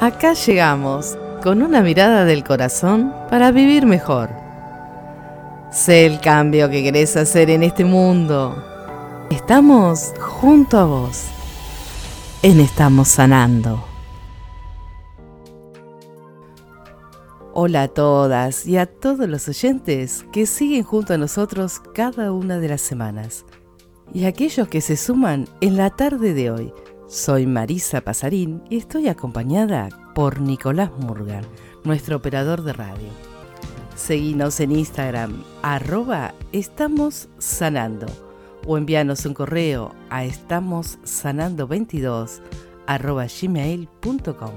Acá llegamos con una mirada del corazón para vivir mejor. Sé el cambio que querés hacer en este mundo. Estamos junto a vos. En Estamos Sanando. Hola a todas y a todos los oyentes que siguen junto a nosotros cada una de las semanas. Y a aquellos que se suman en la tarde de hoy. Soy Marisa Pasarín y estoy acompañada por Nicolás Murgan, nuestro operador de radio. Seguinos en Instagram, arroba Estamos Sanando, o envíanos un correo a estamossanando22 arroba gmail.com.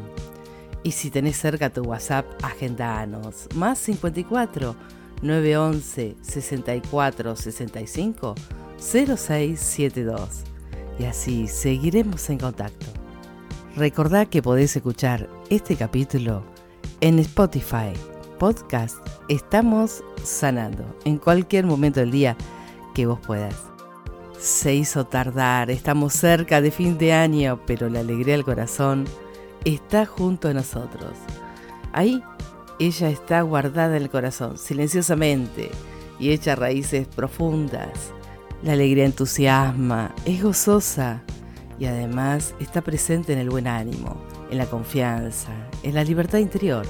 Y si tenés cerca tu WhatsApp, agendanos. Más 54 911 64 65 0672. Y así seguiremos en contacto. Recordá que podés escuchar este capítulo en Spotify, podcast Estamos Sanando, en cualquier momento del día que vos puedas. Se hizo tardar, estamos cerca de fin de año, pero la alegría del corazón está junto a nosotros. Ahí ella está guardada en el corazón, silenciosamente, y echa raíces profundas. La alegría entusiasma, es gozosa y además está presente en el buen ánimo, en la confianza, en la libertad interior.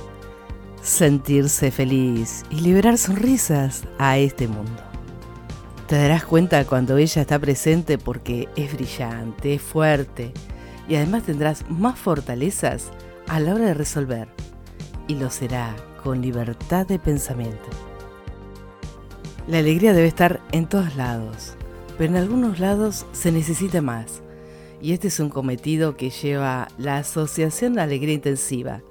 Sentirse feliz y liberar sonrisas a este mundo. Te darás cuenta cuando ella está presente porque es brillante, es fuerte, y además tendrás más fortalezas a la hora de resolver y lo será con libertad de pensamiento. La alegría debe estar en todos lados, pero en algunos lados se necesita más y este es un cometido que lleva la Asociación Alegría Intensiva.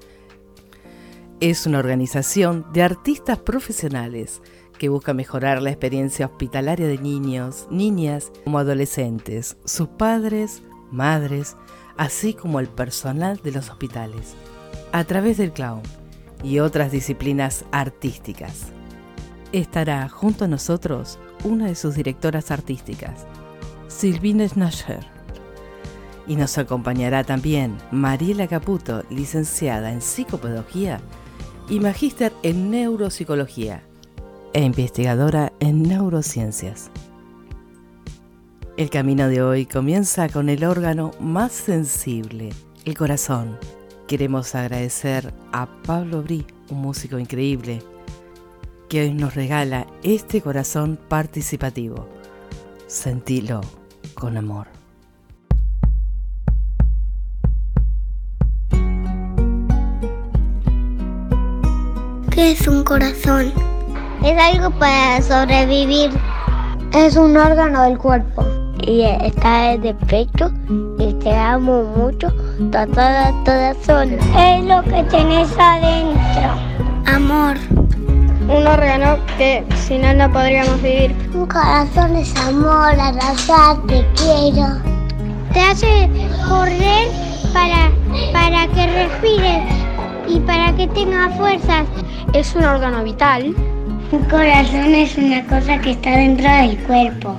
Es una organización de artistas profesionales que busca mejorar la experiencia hospitalaria de niños, niñas como adolescentes, sus padres, madres, así como el personal de los hospitales, a través del clown y otras disciplinas artísticas. Estará junto a nosotros una de sus directoras artísticas, Silvina Schnasher. Y nos acompañará también Mariela Caputo, licenciada en psicopedagogía y magíster en neuropsicología e investigadora en neurociencias. El camino de hoy comienza con el órgano más sensible, el corazón. Queremos agradecer a Pablo Brí, un músico increíble, que hoy nos regala este corazón participativo. Sentilo con amor. ¿Qué es un corazón? Es algo para sobrevivir. Es un órgano del cuerpo y está en el pecho y te amo mucho, toda, toda sola. Es lo que tenés adentro. Amor. Un órgano que sin él no podríamos vivir. Un corazón es amor, abrazar, te quiero. Te hace correr para, para que respires y para que tengas fuerzas. Es un órgano vital. Un corazón es una cosa que está dentro del cuerpo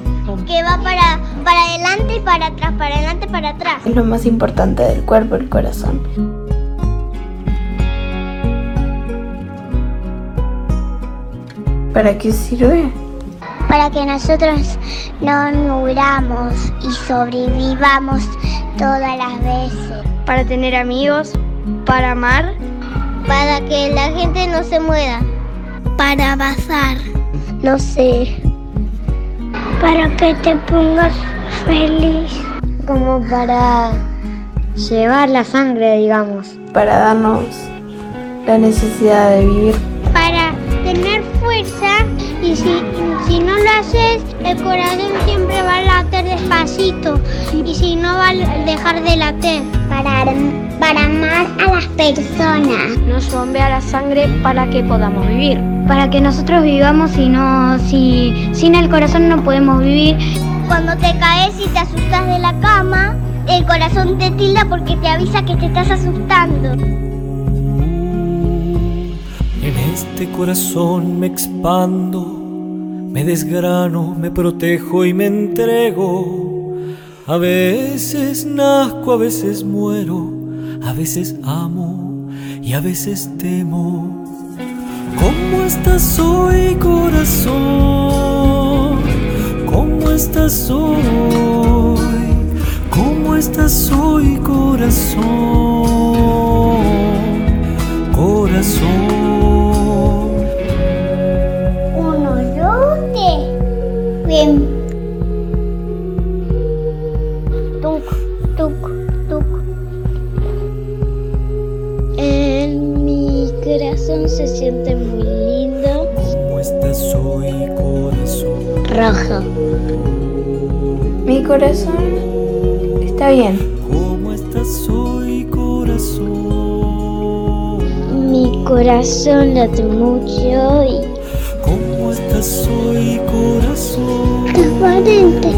que va para, para adelante y para atrás, para adelante y para atrás. Es lo más importante del cuerpo, el corazón. ¿Para qué sirve? Para que nosotros no muramos y sobrevivamos todas las veces. Para tener amigos, para amar. Para que la gente no se muera. Para bazar. No sé para que te pongas feliz. Como para llevar la sangre, digamos. Para darnos la necesidad de vivir. Y si, si no lo haces, el corazón siempre va a latir despacito y si no va a dejar de latir. Para, para amar a las personas. Nos bombea la sangre para que podamos vivir. Para que nosotros vivamos y no, si, sin el corazón no podemos vivir. Cuando te caes y te asustas de la cama, el corazón te tilda porque te avisa que te estás asustando. En este corazón me expando, me desgrano, me protejo y me entrego. A veces nazco, a veces muero, a veces amo y a veces temo. ¿Cómo estás hoy, corazón? ¿Cómo estás hoy? ¿Cómo estás hoy, corazón? Corazón. En mi corazón se siente muy lindo. ¿Cómo estás hoy, corazón? Rojo. Mi corazón está bien. ¿Cómo estás hoy, corazón? Mi corazón late mucho y transparente.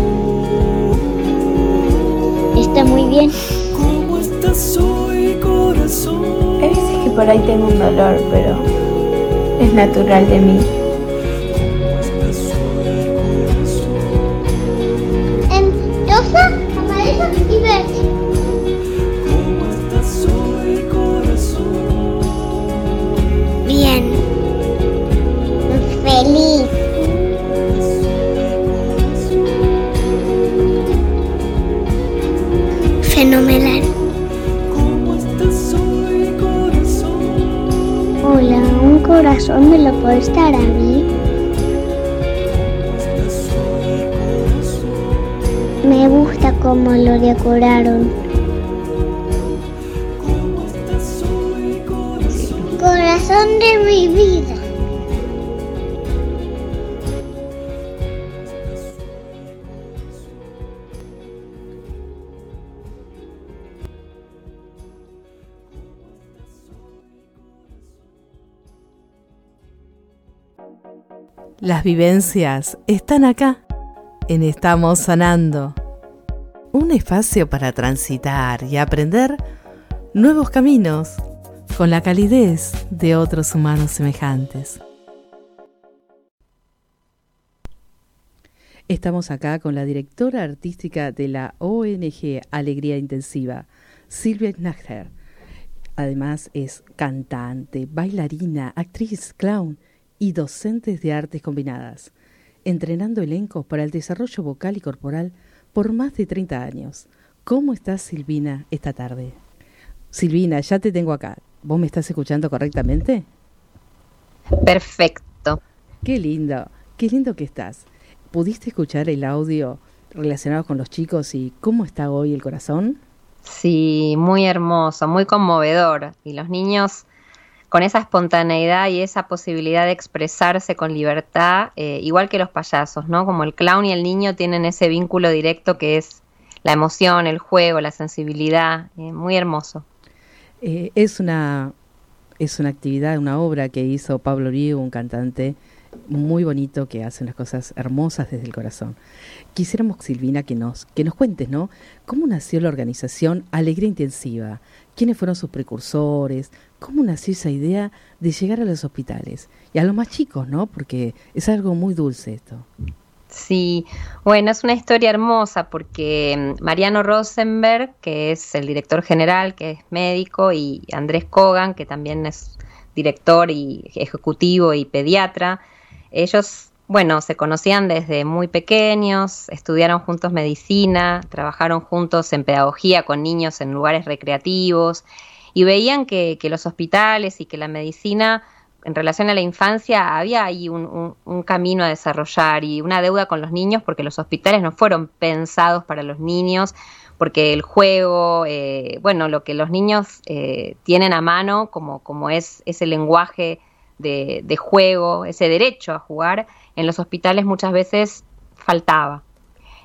Está muy bien. ¿Cómo estás hoy, corazón? Hay veces que por ahí tengo un dolor, pero es natural de mí. Vivencias están acá, en Estamos Sanando. Un espacio para transitar y aprender nuevos caminos con la calidez de otros humanos semejantes. Estamos acá con la directora artística de la ONG Alegría Intensiva, Silvia Knachter. Además es cantante, bailarina, actriz, clown y docentes de artes combinadas, entrenando elencos para el desarrollo vocal y corporal por más de 30 años. ¿Cómo estás, Silvina, esta tarde? Silvina, ya te tengo acá. ¿Vos me estás escuchando correctamente? Perfecto. Qué lindo, qué lindo que estás. ¿Pudiste escuchar el audio relacionado con los chicos y cómo está hoy el corazón? Sí, muy hermoso, muy conmovedor. Y los niños con esa espontaneidad y esa posibilidad de expresarse con libertad, eh, igual que los payasos, ¿no? Como el clown y el niño tienen ese vínculo directo que es la emoción, el juego, la sensibilidad, eh, muy hermoso. Eh, es una es una actividad, una obra que hizo Pablo Rigo, un cantante muy bonito que hace unas cosas hermosas desde el corazón. Quisiéramos, Silvina, que nos, que nos cuentes, ¿no? ¿Cómo nació la organización Alegría Intensiva? ¿Quiénes fueron sus precursores? ¿Cómo nació esa idea de llegar a los hospitales? Y a los más chicos, ¿no? Porque es algo muy dulce esto. Sí, bueno, es una historia hermosa porque mm, Mariano Rosenberg, que es el director general, que es médico, y Andrés Kogan, que también es director y ejecutivo y pediatra, ellos, bueno, se conocían desde muy pequeños, estudiaron juntos medicina, trabajaron juntos en pedagogía con niños en lugares recreativos y veían que, que los hospitales y que la medicina en relación a la infancia había ahí un, un, un, camino a desarrollar y una deuda con los niños porque los hospitales no fueron pensados para los niños, porque el juego, eh, bueno, lo que los niños eh, tienen a mano como, como es ese lenguaje de, juego, ese derecho a jugar, en los hospitales muchas veces faltaba.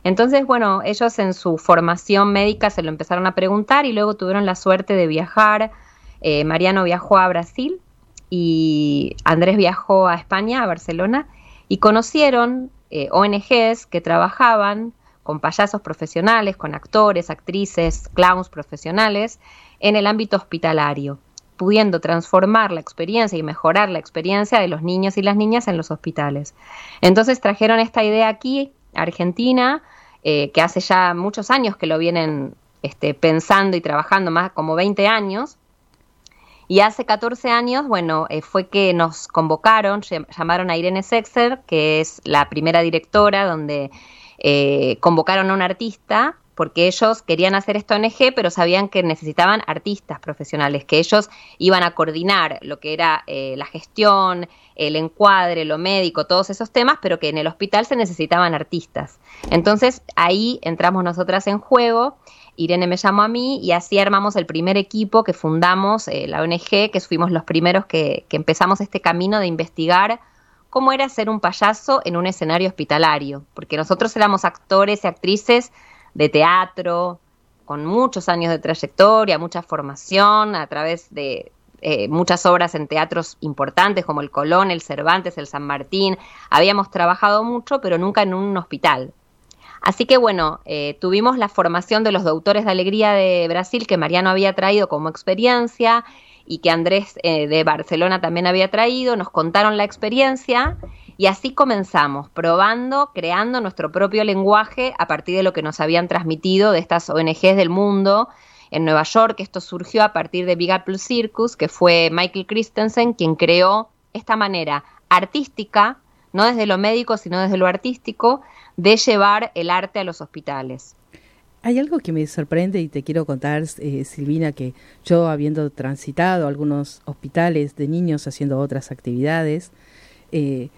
Entonces, bueno, ellos en su formación médica se lo empezaron a preguntar y luego tuvieron la suerte de viajar. Eh, Mariano viajó a Brasil y Andrés viajó a España, a Barcelona, y conocieron eh, ONGs que trabajaban con payasos profesionales, con actores, actrices, clowns profesionales en el ámbito hospitalario, pudiendo transformar la experiencia y mejorar la experiencia de los niños y las niñas en los hospitales. Entonces trajeron esta idea aquí, Argentina, eh, que hace ya muchos años que lo vienen este, pensando y trabajando más como 20 años. Y hace 14 años, bueno, eh, fue que nos convocaron, llamaron a Irene Sexer, que es la primera directora, donde eh, convocaron a un artista porque ellos querían hacer esta ONG, pero sabían que necesitaban artistas profesionales, que ellos iban a coordinar lo que era eh, la gestión, el encuadre, lo médico, todos esos temas, pero que en el hospital se necesitaban artistas. Entonces ahí entramos nosotras en juego. Irene me llamó a mí y así armamos el primer equipo que fundamos, eh, la ONG, que fuimos los primeros que, que empezamos este camino de investigar cómo era ser un payaso en un escenario hospitalario, porque nosotros éramos actores y actrices de teatro, con muchos años de trayectoria, mucha formación a través de eh, muchas obras en teatros importantes como el Colón, el Cervantes, el San Martín. Habíamos trabajado mucho, pero nunca en un hospital. Así que bueno, eh, tuvimos la formación de los doctores de alegría de Brasil que Mariano había traído como experiencia y que Andrés eh, de Barcelona también había traído, nos contaron la experiencia y así comenzamos, probando, creando nuestro propio lenguaje a partir de lo que nos habían transmitido de estas ONGs del mundo. En Nueva York esto surgió a partir de Big Apple Circus, que fue Michael Christensen quien creó esta manera artística, no desde lo médico, sino desde lo artístico, de llevar el arte a los hospitales. Hay algo que me sorprende y te quiero contar, eh, Silvina, que yo habiendo transitado algunos hospitales de niños haciendo otras actividades, eh,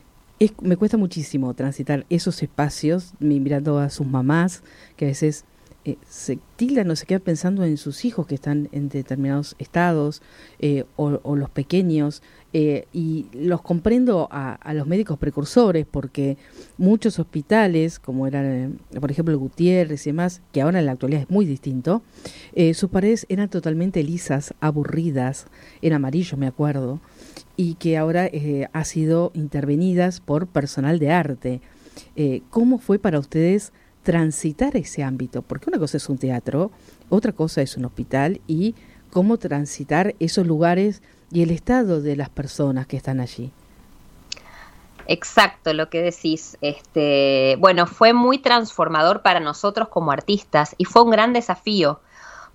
me cuesta muchísimo transitar esos espacios mirando a sus mamás, que a veces eh, se tildan o se quedan pensando en sus hijos que están en determinados estados eh, o, los pequeños. Eh, y los comprendo a, los médicos precursores porque muchos hospitales, como eran, por ejemplo, Gutiérrez y demás, que ahora en la actualidad es muy distinto, sus paredes eran totalmente lisas, aburridas, en amarillo me acuerdo, y que ahora eh, ha sido intervenidas por personal de arte. Eh, ¿Cómo fue para ustedes transitar ese ámbito? Porque una cosa es un teatro, otra cosa es un hospital y cómo transitar esos lugares y el estado de las personas que están allí. Exacto, lo que decís. Este, bueno, fue muy transformador para nosotros como artistas y fue un gran desafío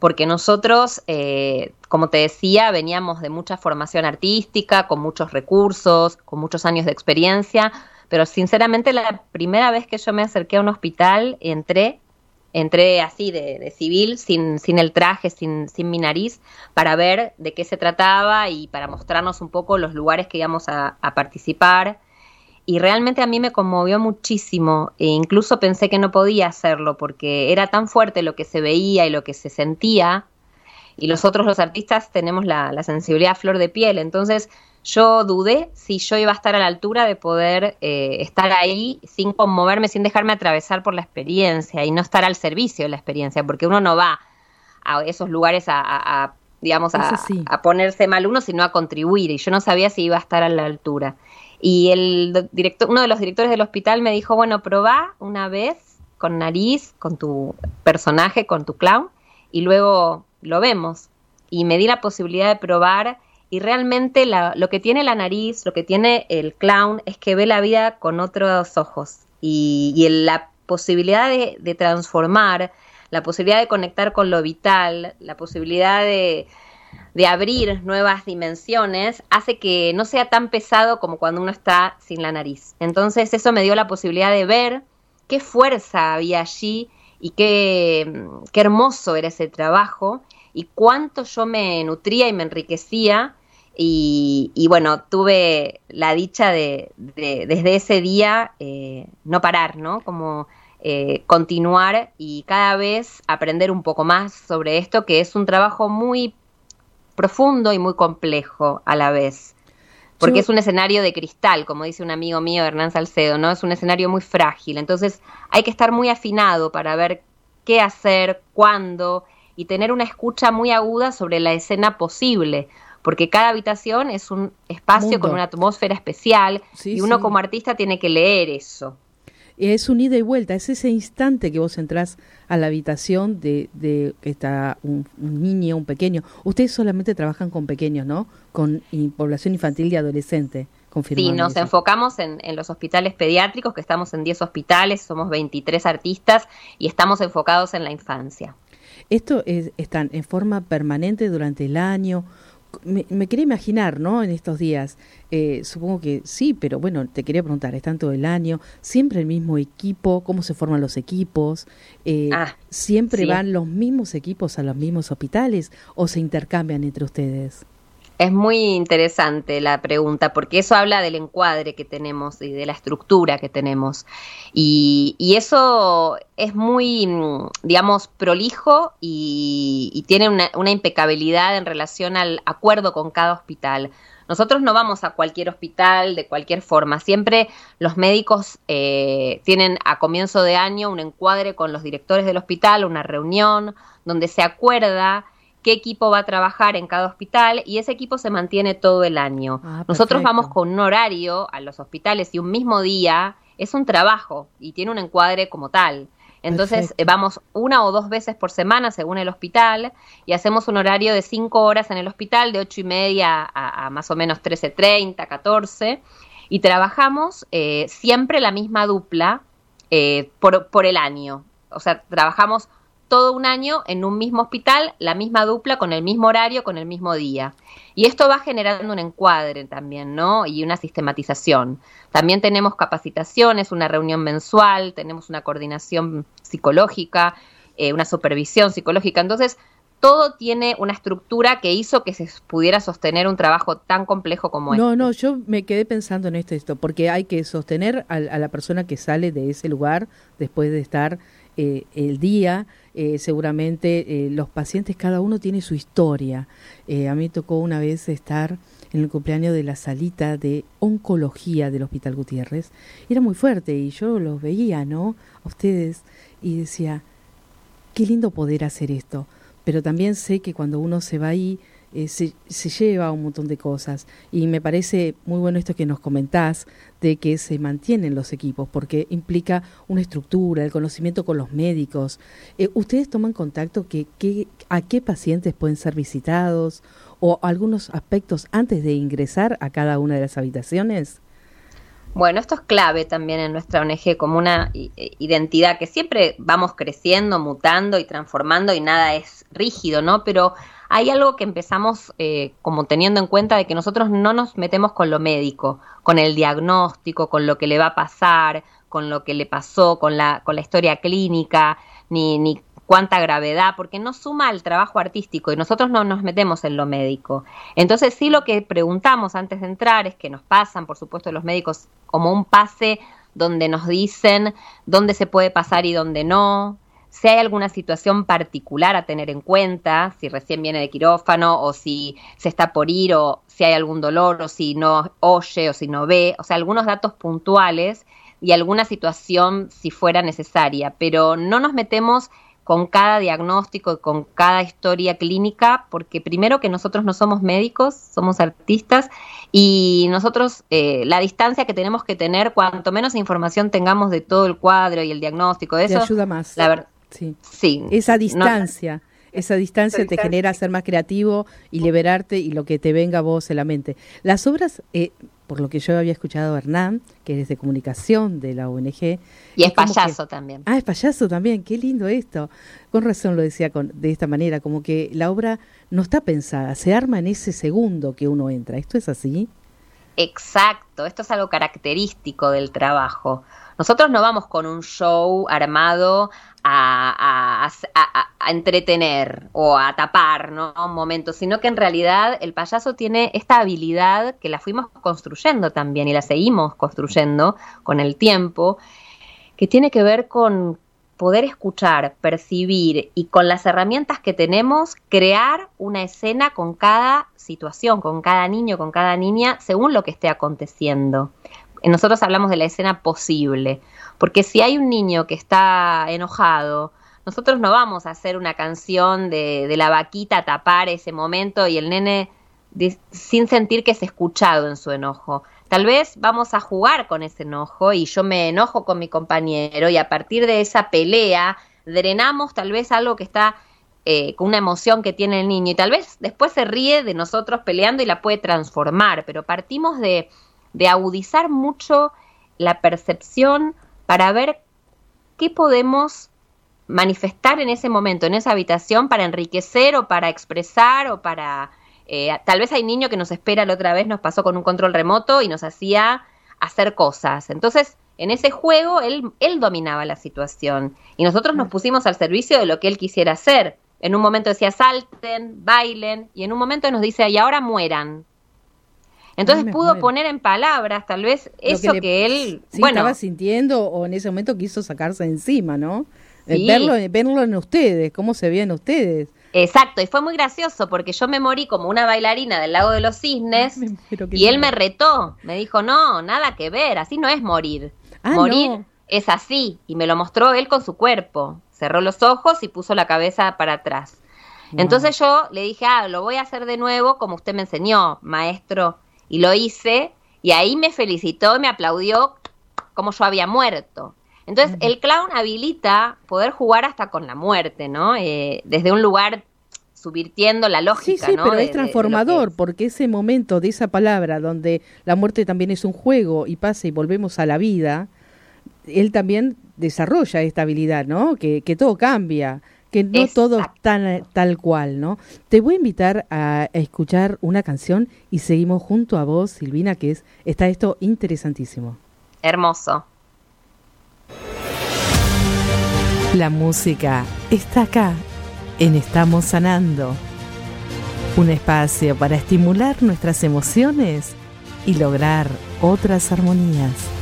porque nosotros, eh, como te decía, veníamos de mucha formación artística, con muchos recursos, con muchos años de experiencia, pero sinceramente la primera vez que yo me acerqué a un hospital, entré, entré así de, civil, sin, sin el traje, sin, sin mi nariz, para ver de qué se trataba y para mostrarnos un poco los lugares que íbamos a, a participar. Y realmente a mí me conmovió muchísimo e incluso pensé que no podía hacerlo porque era tan fuerte lo que se veía y lo que se sentía y los otros los artistas tenemos la, sensibilidad a flor de piel. Entonces yo dudé si yo iba a estar a la altura de poder eh, estar ahí sin conmoverme, sin dejarme atravesar por la experiencia y no estar al servicio de la experiencia porque uno no va a esos lugares a, digamos a, a ponerse mal uno sino a contribuir y yo no sabía si iba a estar a la altura. Y el director, uno de los directores del hospital me dijo, bueno, probá una vez con nariz, con tu personaje, con tu clown, y luego lo vemos. Y me di la posibilidad de probar y realmente lo que tiene la nariz, lo que tiene el clown es que ve la vida con otros ojos y, la posibilidad de, de, transformar, la posibilidad de conectar con lo vital, la posibilidad de, de abrir nuevas dimensiones hace que no sea tan pesado como cuando uno está sin la nariz. Entonces eso me dio la posibilidad de ver qué fuerza había allí y qué, qué hermoso era ese trabajo y cuánto yo me nutría y me enriquecía. Y, bueno, tuve la dicha de, desde ese día eh, no parar, ¿no? Como eh, continuar y cada vez aprender un poco más sobre esto, que es un trabajo muy profundo y muy complejo a la vez. Porque es un escenario de cristal, como dice un amigo mío, Hernán Salcedo, ¿no? Es un escenario muy frágil. Entonces hay que estar muy afinado para ver qué hacer, cuándo, y tener una escucha muy aguda sobre la escena posible. Porque cada habitación es un espacio con una atmósfera especial y uno como artista tiene que leer eso es un ida y vuelta, es ese instante que vos entrás a la habitación de, de que está un, niño, un pequeño. Ustedes solamente trabajan con pequeños, ¿no? Con población infantil y adolescente. Sí, nos enfocamos en, en, los hospitales pediátricos, que estamos en 10 hospitales, somos 23 artistas y estamos enfocados en la infancia. ¿Esto es, están en forma permanente durante el año? Me, quería imaginar, ¿no? En estos días, eh, supongo que sí, pero bueno, te quería preguntar, ¿están todo el año? ¿Siempre el mismo equipo? ¿Cómo se forman los equipos? Eh, ah, ¿Siempre van los mismos equipos a los mismos hospitales o se intercambian entre ustedes? Es muy interesante la pregunta porque eso habla del encuadre que tenemos y de la estructura que tenemos. Y, eso es muy, digamos, prolijo y, tiene una, impecabilidad en relación al acuerdo con cada hospital. Nosotros no vamos a cualquier hospital de cualquier forma. Siempre los médicos eh, tienen a comienzo de año un encuadre con los directores del hospital, una reunión donde se acuerda qué equipo va a trabajar en cada hospital y ese equipo se mantiene todo el año. Ah, Nosotros vamos con un horario a los hospitales y un mismo día es un trabajo y tiene un encuadre como tal. Entonces eh, vamos una o dos veces por semana según el hospital y hacemos un horario de cinco horas en el hospital de ocho y media a, más o menos trece treinta, catorce y trabajamos eh, siempre la misma dupla eh, por, por el año. O sea, trabajamos todo un año en un mismo hospital, la misma dupla, con el mismo horario, con el mismo día. Y esto va generando un encuadre también, ¿no? Y una sistematización. También tenemos capacitaciones, una reunión mensual, tenemos una coordinación psicológica, eh, una supervisión psicológica. Entonces, todo tiene una estructura que hizo que se pudiera sostener un trabajo tan complejo como este. No, no, yo me quedé pensando en esto, esto porque hay que sostener a, a la persona que sale de ese lugar después de estar eh, el día. Eh, seguramente eh, los pacientes, cada uno tiene su historia. a mí tocó una vez estar en el cumpleaños de la salita de oncología del Hospital Gutiérrez. era muy fuerte y yo los veía, ¿no? A ustedes y decía, qué lindo poder hacer esto. Pero también sé que cuando uno se va ahí, eh, se, lleva un montón de cosas. Y me parece muy bueno esto que nos comentás de que se mantienen los equipos, porque implica una estructura, el conocimiento con los médicos. Eh, ¿Ustedes toman contacto que, a qué pacientes pueden ser visitados o algunos aspectos antes de ingresar a cada una de las habitaciones? Bueno, esto es clave también en nuestra ONG como una identidad que siempre vamos creciendo, mutando y transformando y nada es rígido, ¿no? Pero hay algo que empezamos eh, como teniendo en cuenta de que nosotros no nos metemos con lo médico, con el diagnóstico, con lo que le va a pasar, con lo que le pasó, con la, con la historia clínica, ni, ni cuánta gravedad, porque no suma al trabajo artístico y nosotros no nos metemos en lo médico. Entonces sí lo que preguntamos antes de entrar es que nos pasan, por supuesto, los médicos como un pase donde nos dicen dónde se puede pasar y dónde no, si hay alguna situación particular a tener en cuenta, si recién viene de quirófano o si se está por ir o si hay algún dolor o si no oye o si no ve, o sea, algunos datos puntuales y alguna situación si fuera necesaria, pero no nos metemos con cada diagnóstico, con cada historia clínica, porque primero que nosotros no somos médicos, somos artistas y nosotros eh, la distancia que tenemos que tener, cuanto menos información tengamos de todo el cuadro y el diagnóstico eso, ayuda más. La verdad Sí. sí. Esa distancia. esa distancia te genera ser más creativo y liberarte y lo que te venga a vos en la mente. Las obras, eh, por lo que yo había escuchado a Hernán, que es de comunicación de la ONG. Y es, payaso también. Ah, es payaso también, qué lindo esto. Con razón lo decía con, de esta manera, como que la obra no está pensada, se arma en ese segundo que uno entra. ¿Esto es así? Exacto, esto es algo característico del trabajo. Nosotros no vamos con un show armado a, entretener o a tapar ¿no? un momento, sino que en realidad el payaso tiene esta habilidad que la fuimos construyendo también y la seguimos construyendo con el tiempo, que tiene que ver con poder escuchar, percibir y con las herramientas que tenemos, crear una escena con cada situación, con cada niño, con cada niña, según lo que esté aconteciendo. Nosotros hablamos de la escena posible, porque si hay un niño que está enojado, nosotros no vamos a hacer una canción de, la vaquita a tapar ese momento y el nene sin sentir que es escuchado en su enojo. Tal vez vamos a jugar con ese enojo y yo me enojo con mi compañero y a partir de esa pelea drenamos tal vez algo que está eh, con una emoción que tiene el niño y tal vez después se ríe de nosotros peleando y la puede transformar, pero partimos de, de agudizar mucho la percepción para ver qué podemos manifestar en ese momento, en esa habitación, para enriquecer o para expresar o para... Eh, tal vez hay niño que nos espera la otra vez, nos pasó con un control remoto y nos hacía hacer cosas. Entonces, en ese juego, él, él dominaba la situación y nosotros nos pusimos al servicio de lo que él quisiera hacer. En un momento decía salten, bailen y en un momento nos dice y ahora mueran. Entonces pudo poner en palabras tal vez eso que, él bueno, estaba sintiendo o en ese momento quiso sacarse encima, ¿no? Eh, verlo, verlo en ustedes, cómo se veían ustedes. Exacto, y fue muy gracioso porque yo me morí como una bailarina del lago de los cisnes y él me retó, me dijo, no, nada que ver, así no es morir. Ah, morir es así, y me lo mostró él con su cuerpo. Cerró los ojos y puso la cabeza para atrás. Entonces yo le dije, ah, lo voy a hacer de nuevo como usted me enseñó, maestro. Y lo hice, y ahí me felicitó, me aplaudió como yo había muerto. Entonces, el clown habilita poder jugar hasta con la muerte, ¿no? Eh, desde un lugar subvirtiendo la lógica, sí, sí, pero es transformador, porque ese momento de esa palabra donde la muerte también es un juego y pasa y volvemos a la vida, él también desarrolla esta habilidad, ¿no? Que, que todo cambia, que no todo es tan, tal cual, ¿no? Te voy a invitar a, a, escuchar una canción y seguimos junto a vos, Silvina, que es, está esto interesantísimo. Hermoso. La música está acá, en Estamos Sanando. Un espacio para estimular nuestras emociones y lograr otras armonías.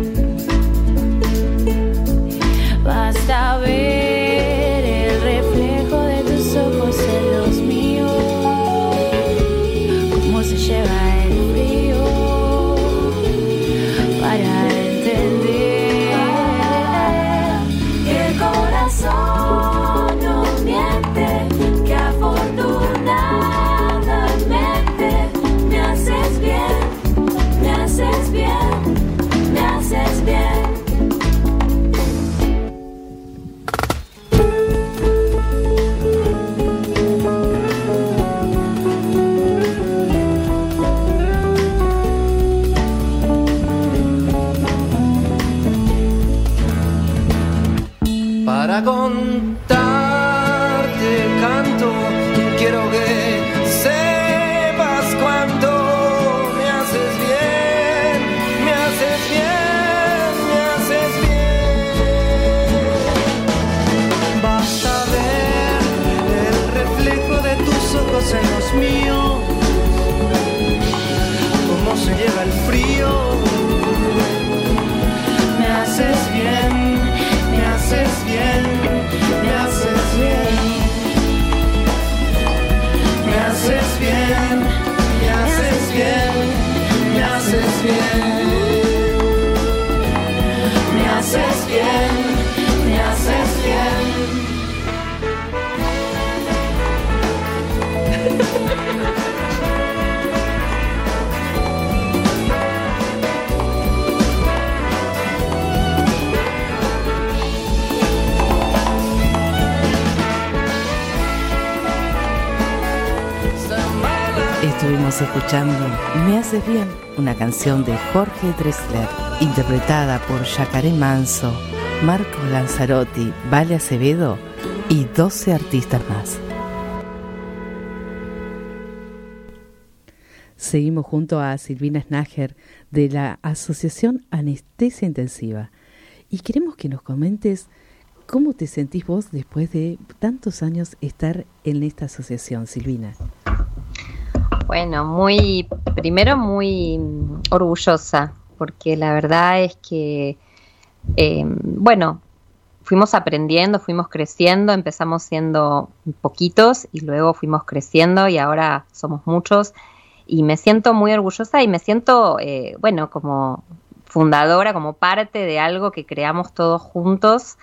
saber. Canción de Jorge Drexler, interpretada por Yacaré Manso, Marco Lanzarotti, Vale Acevedo y 12 artistas más. Seguimos junto a Silvina Snager de la Asociación Anestesia Intensiva y queremos que nos comentes cómo te sentís vos después de tantos años estar en esta asociación, Silvina. Bueno, muy, primero muy orgullosa, porque la verdad es que, eh, bueno, fuimos aprendiendo, fuimos creciendo, empezamos siendo poquitos y luego fuimos creciendo y ahora somos muchos. y me siento muy orgullosa y me siento, eh, bueno, como fundadora, como parte de algo que creamos todos juntos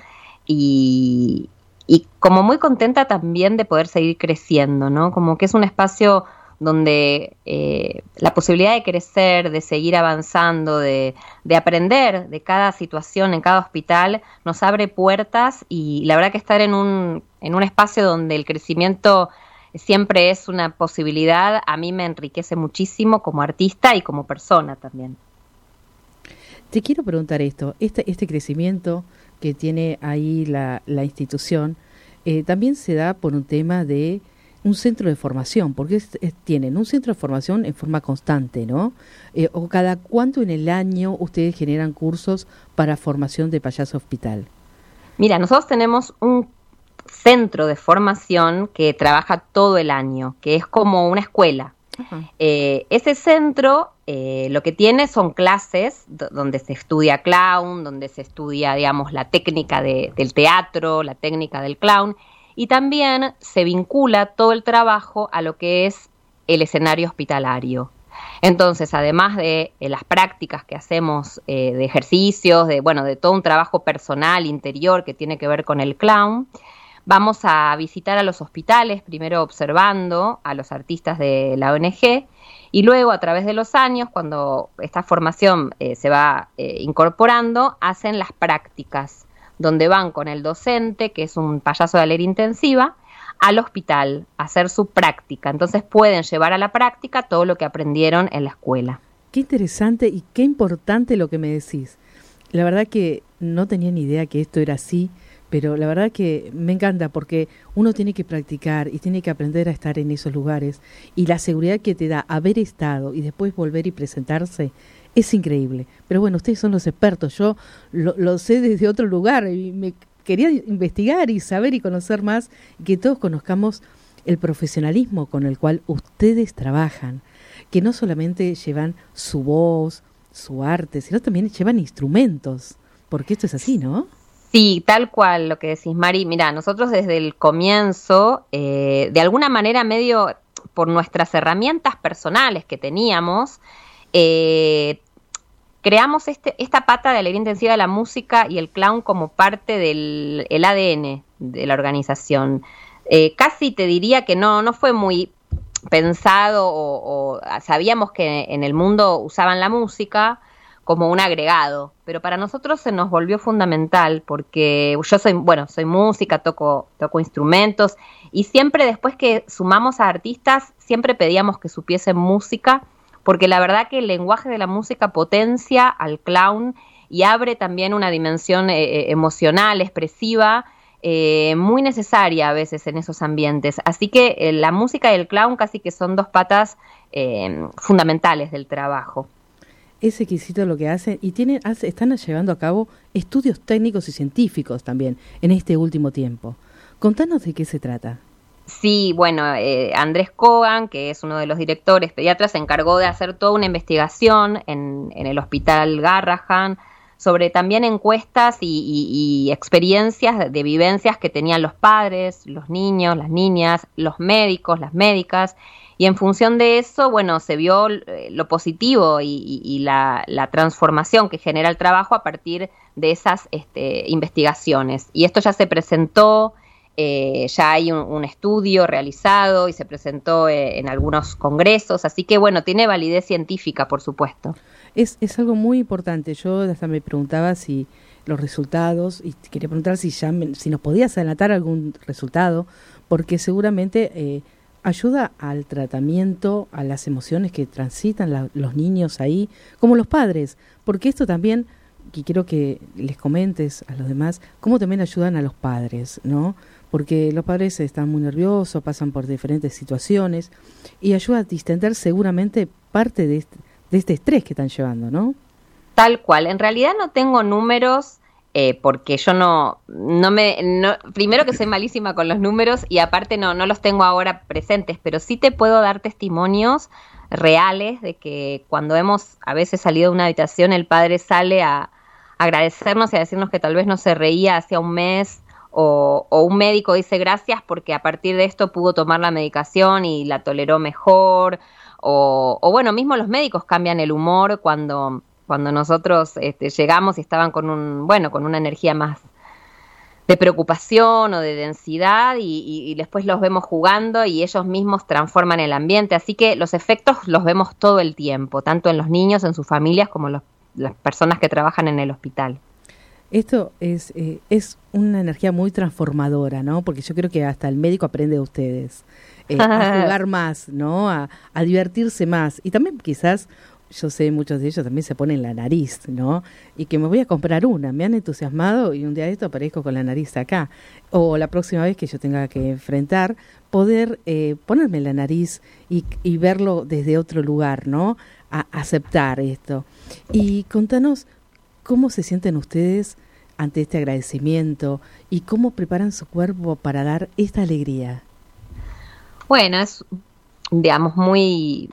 y, y como muy contenta también de poder seguir creciendo, ¿no? Como que es un espacio donde eh, la posibilidad de crecer, de seguir avanzando, de, de, aprender de cada situación en cada hospital, nos abre puertas y la verdad que estar en un, en un espacio donde el crecimiento siempre es una posibilidad, a mí me enriquece muchísimo como artista y como persona también. Te quiero preguntar esto, este, este crecimiento que tiene ahí la, la institución, eh, también se da por un tema de un centro de formación, porque tienen un centro de formación en forma constante, ¿no? Eh, o cada cuánto en el año ustedes generan cursos para formación de payaso hospital. Mira, nosotros tenemos un centro de formación que trabaja todo el año, que es como una escuela. Eh, ese centro eh, lo que tiene son clases donde se estudia clown, donde se estudia, digamos, la técnica del teatro, la técnica del clown, y también se vincula todo el trabajo a lo que es el escenario hospitalario. Entonces, además de eh, las prácticas que hacemos eh, de ejercicios, de bueno, de todo un trabajo personal interior que tiene que ver con el clown, vamos a visitar a los hospitales, primero observando a los artistas de la ONG y luego a través de los años, cuando esta formación eh, se va incorporando, hacen las prácticas donde van con el docente, que es un payaso de alegría intensiva, al hospital a hacer su práctica. Entonces pueden llevar a la práctica todo lo que aprendieron en la escuela. Qué interesante y qué importante lo que me decís. La verdad que no tenía ni idea que esto era así, pero la verdad que me encanta porque uno tiene que practicar y tiene que aprender a estar en esos lugares y la seguridad que te da haber estado y después volver y presentarse es increíble. Pero bueno, ustedes son los expertos, yo lo, sé desde otro lugar y me quería investigar y saber y conocer más, que todos conozcamos el profesionalismo con el cual ustedes trabajan, que no solamente llevan su voz, su arte, sino también llevan instrumentos, porque esto es así, ¿no? Sí, tal cual lo que decís, Mari. Mira, nosotros desde el comienzo, eh, de alguna manera medio por nuestras herramientas personales que teníamos, eh, creamos este, esta pata de alegría intensiva de la música y el clown como parte del ADN de la organización. Eh, casi te diría que no, no fue muy pensado o, sabíamos que en el mundo usaban la música como un agregado, pero para nosotros se nos volvió fundamental porque yo soy, bueno, soy música, toco, toco instrumentos y siempre después que sumamos a artistas, siempre pedíamos que supiesen música porque la verdad que el lenguaje de la música potencia al clown y abre también una dimensión eh, eh, emocional, expresiva, eh, muy necesaria a veces en esos ambientes. Así que la música y el clown casi que son dos patas fundamentales del trabajo. Es exquisito lo que hacen y tienen, están llevando a cabo estudios técnicos y científicos también en este último tiempo. Contanos de qué se trata. Sí, bueno, eh, Andrés Kogan, que es uno de los directores pediatras, se encargó de hacer toda una investigación en, el hospital Garrahan sobre también encuestas y, experiencias de, vivencias que tenían los padres, los niños, las niñas, los médicos, las médicas, y en función de eso, bueno, se vio eh, lo positivo y, la, transformación que genera el trabajo a partir de esas este, investigaciones. Y esto ya se presentó eh, ya hay un, estudio realizado y se presentó eh, en algunos congresos, así que bueno, tiene validez científica, por supuesto. Es, es algo muy importante. Yo hasta me preguntaba si los resultados, y quería preguntar si, ya si nos podías adelantar algún resultado, porque seguramente eh, ayuda al tratamiento, a las emociones que transitan los niños ahí, como los padres, porque esto también, y quiero que les comentes a los demás, cómo también ayudan a los padres, ¿no? Porque los padres están muy nerviosos, pasan por diferentes situaciones y ayuda a distender seguramente parte de este, de este estrés que están llevando, ¿no? Tal cual. En realidad no tengo números eh, porque yo no, no me, primero que soy malísima con los números y aparte no, no los tengo ahora presentes, pero sí te puedo dar testimonios reales de que cuando hemos a veces salido de una habitación el padre sale a agradecernos y a decirnos que tal vez no se reía hacía un mes o, un médico dice gracias porque a partir de esto pudo tomar la medicación y la toleró mejor, o, bueno, mismo los médicos cambian el humor cuando, cuando nosotros este, llegamos y estaban con un, bueno, con una energía más de preocupación o de densidad y, después los vemos jugando y ellos mismos transforman el ambiente. Así que los efectos los vemos todo el tiempo, tanto en los niños, en sus familias, como en las personas que trabajan en el hospital. Esto es, eh, es una energía muy transformadora, ¿no? Porque yo creo que hasta el médico aprende de ustedes. Eh, a jugar más, ¿no? A, a divertirse más. Y también quizás yo sé, muchos de ellos también se ponen la nariz, ¿no? Y que me voy a comprar una, me han entusiasmado y un día de esto aparezco con la nariz acá. O la próxima vez que yo tenga que enfrentar, poder eh, ponerme la nariz y, y, verlo desde otro lugar, ¿no? A aceptar esto. Y contanos cómo se sienten ustedes ante este agradecimiento y cómo preparan su cuerpo para dar esta alegría. Bueno, es, digamos, muy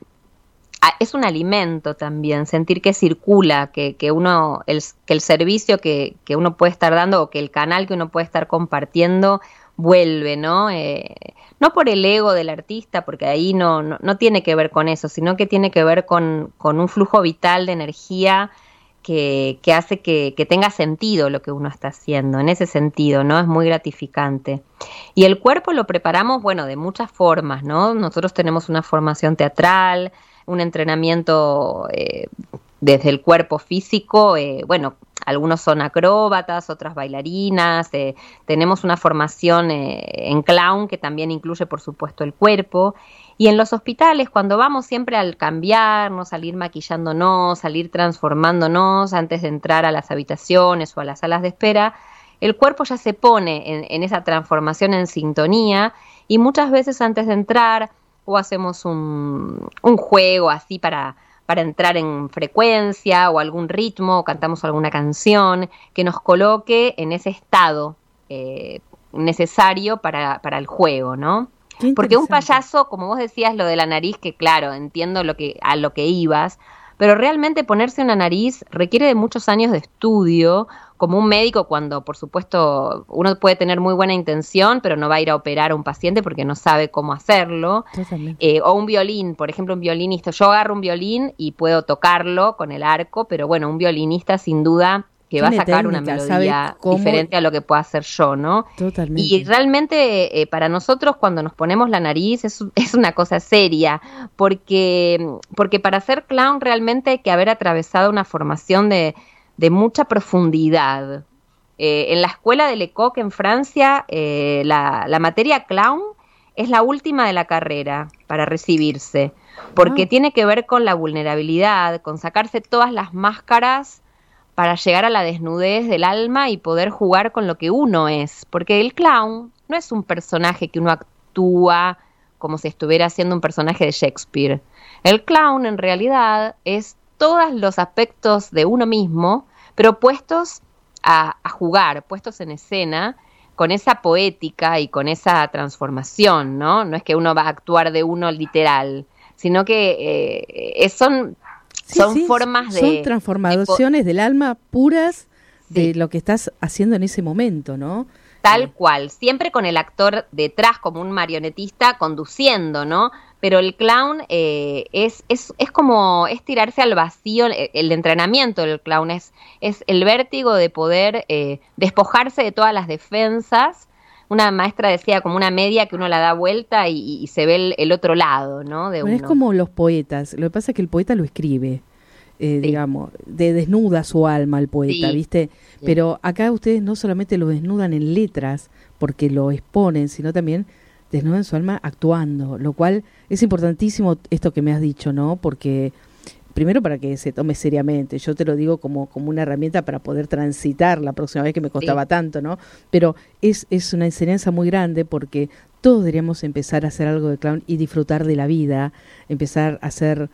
es un alimento también, sentir que circula, que, que uno, el, que el servicio que, que, uno puede estar dando o que el canal que uno puede estar compartiendo vuelve, ¿no? Eh, no por el ego del artista, porque ahí no, no, tiene que ver con eso, sino que tiene que ver con, con un flujo vital de energía que, que hace que, tenga sentido lo que uno está haciendo, en ese sentido, ¿no? Es muy gratificante. Y el cuerpo lo preparamos, bueno, de muchas formas, ¿no? Nosotros tenemos una formación teatral, un entrenamiento eh, desde el cuerpo físico, eh, bueno, algunos son acróbatas, otras bailarinas, eh, tenemos una formación en clown que también incluye por supuesto el cuerpo. Y en los hospitales, cuando vamos siempre al cambiarnos, salir maquillándonos, salir transformándonos antes de entrar a las habitaciones o a las salas de espera, el cuerpo ya se pone en esa transformación en sintonía y muchas veces antes de entrar o hacemos un, un juego así para, para entrar en frecuencia o algún ritmo, o cantamos alguna canción que nos coloque en ese estado eh, necesario para, para el juego, ¿no? Porque un payaso, como vos decías, lo de la nariz, que claro, entiendo lo que, a lo que ibas, pero realmente ponerse una nariz requiere de muchos años de estudio, como un médico cuando, por supuesto, uno puede tener muy buena intención, pero no va a ir a operar a un paciente porque no sabe cómo hacerlo. Eh, o un violín, por ejemplo, un violinista. Yo agarro un violín y puedo tocarlo con el arco, pero bueno, un violinista sin duda que va a sacar una melodía diferente a lo que pueda hacer yo, ¿no? Totalmente. Y realmente eh, para nosotros cuando nos ponemos la nariz es, es, una cosa seria, porque, porque para ser clown realmente hay que haber atravesado una formación de, de mucha profundidad. Eh, en la escuela de Lecoq en Francia, eh, la, la, materia clown es la última de la carrera para recibirse, porque ah. tiene que ver con la vulnerabilidad, con sacarse todas las máscaras para llegar a la desnudez del alma y poder jugar con lo que uno es, porque el clown no es un personaje que uno actúa como si estuviera haciendo un personaje de Shakespeare. El clown en realidad es todos los aspectos de uno mismo, pero puestos a, jugar, puestos en escena, con esa poética y con esa transformación, ¿no? No es que uno va a actuar de uno literal, sino que eh, son, son formas de... Son transformaciones del alma puras de lo que estás haciendo en ese momento, ¿no? Tal cual, siempre con el actor detrás como un marionetista conduciendo, ¿no? Pero el clown eh, es, es, es, como, es tirarse al vacío, el, entrenamiento del clown es, es el vértigo de poder eh, despojarse de todas las defensas. Una maestra decía como una media que uno la da vuelta y, se ve el, otro lado, ¿no? De Es como los poetas, lo que pasa es que el poeta lo escribe. digamos, de desnuda su alma el poeta, ¿viste? Pero acá ustedes no solamente lo desnudan en letras, porque lo exponen, sino también desnudan su alma actuando, lo cual es importantísimo esto que me has dicho, ¿no? Porque primero para que se tome seriamente, yo te lo digo como, como una herramienta para poder transitar la próxima vez que me costaba tanto, ¿no? Pero es, es una enseñanza muy grande porque todos deberíamos empezar a hacer algo de clown y disfrutar de la vida, empezar a hacer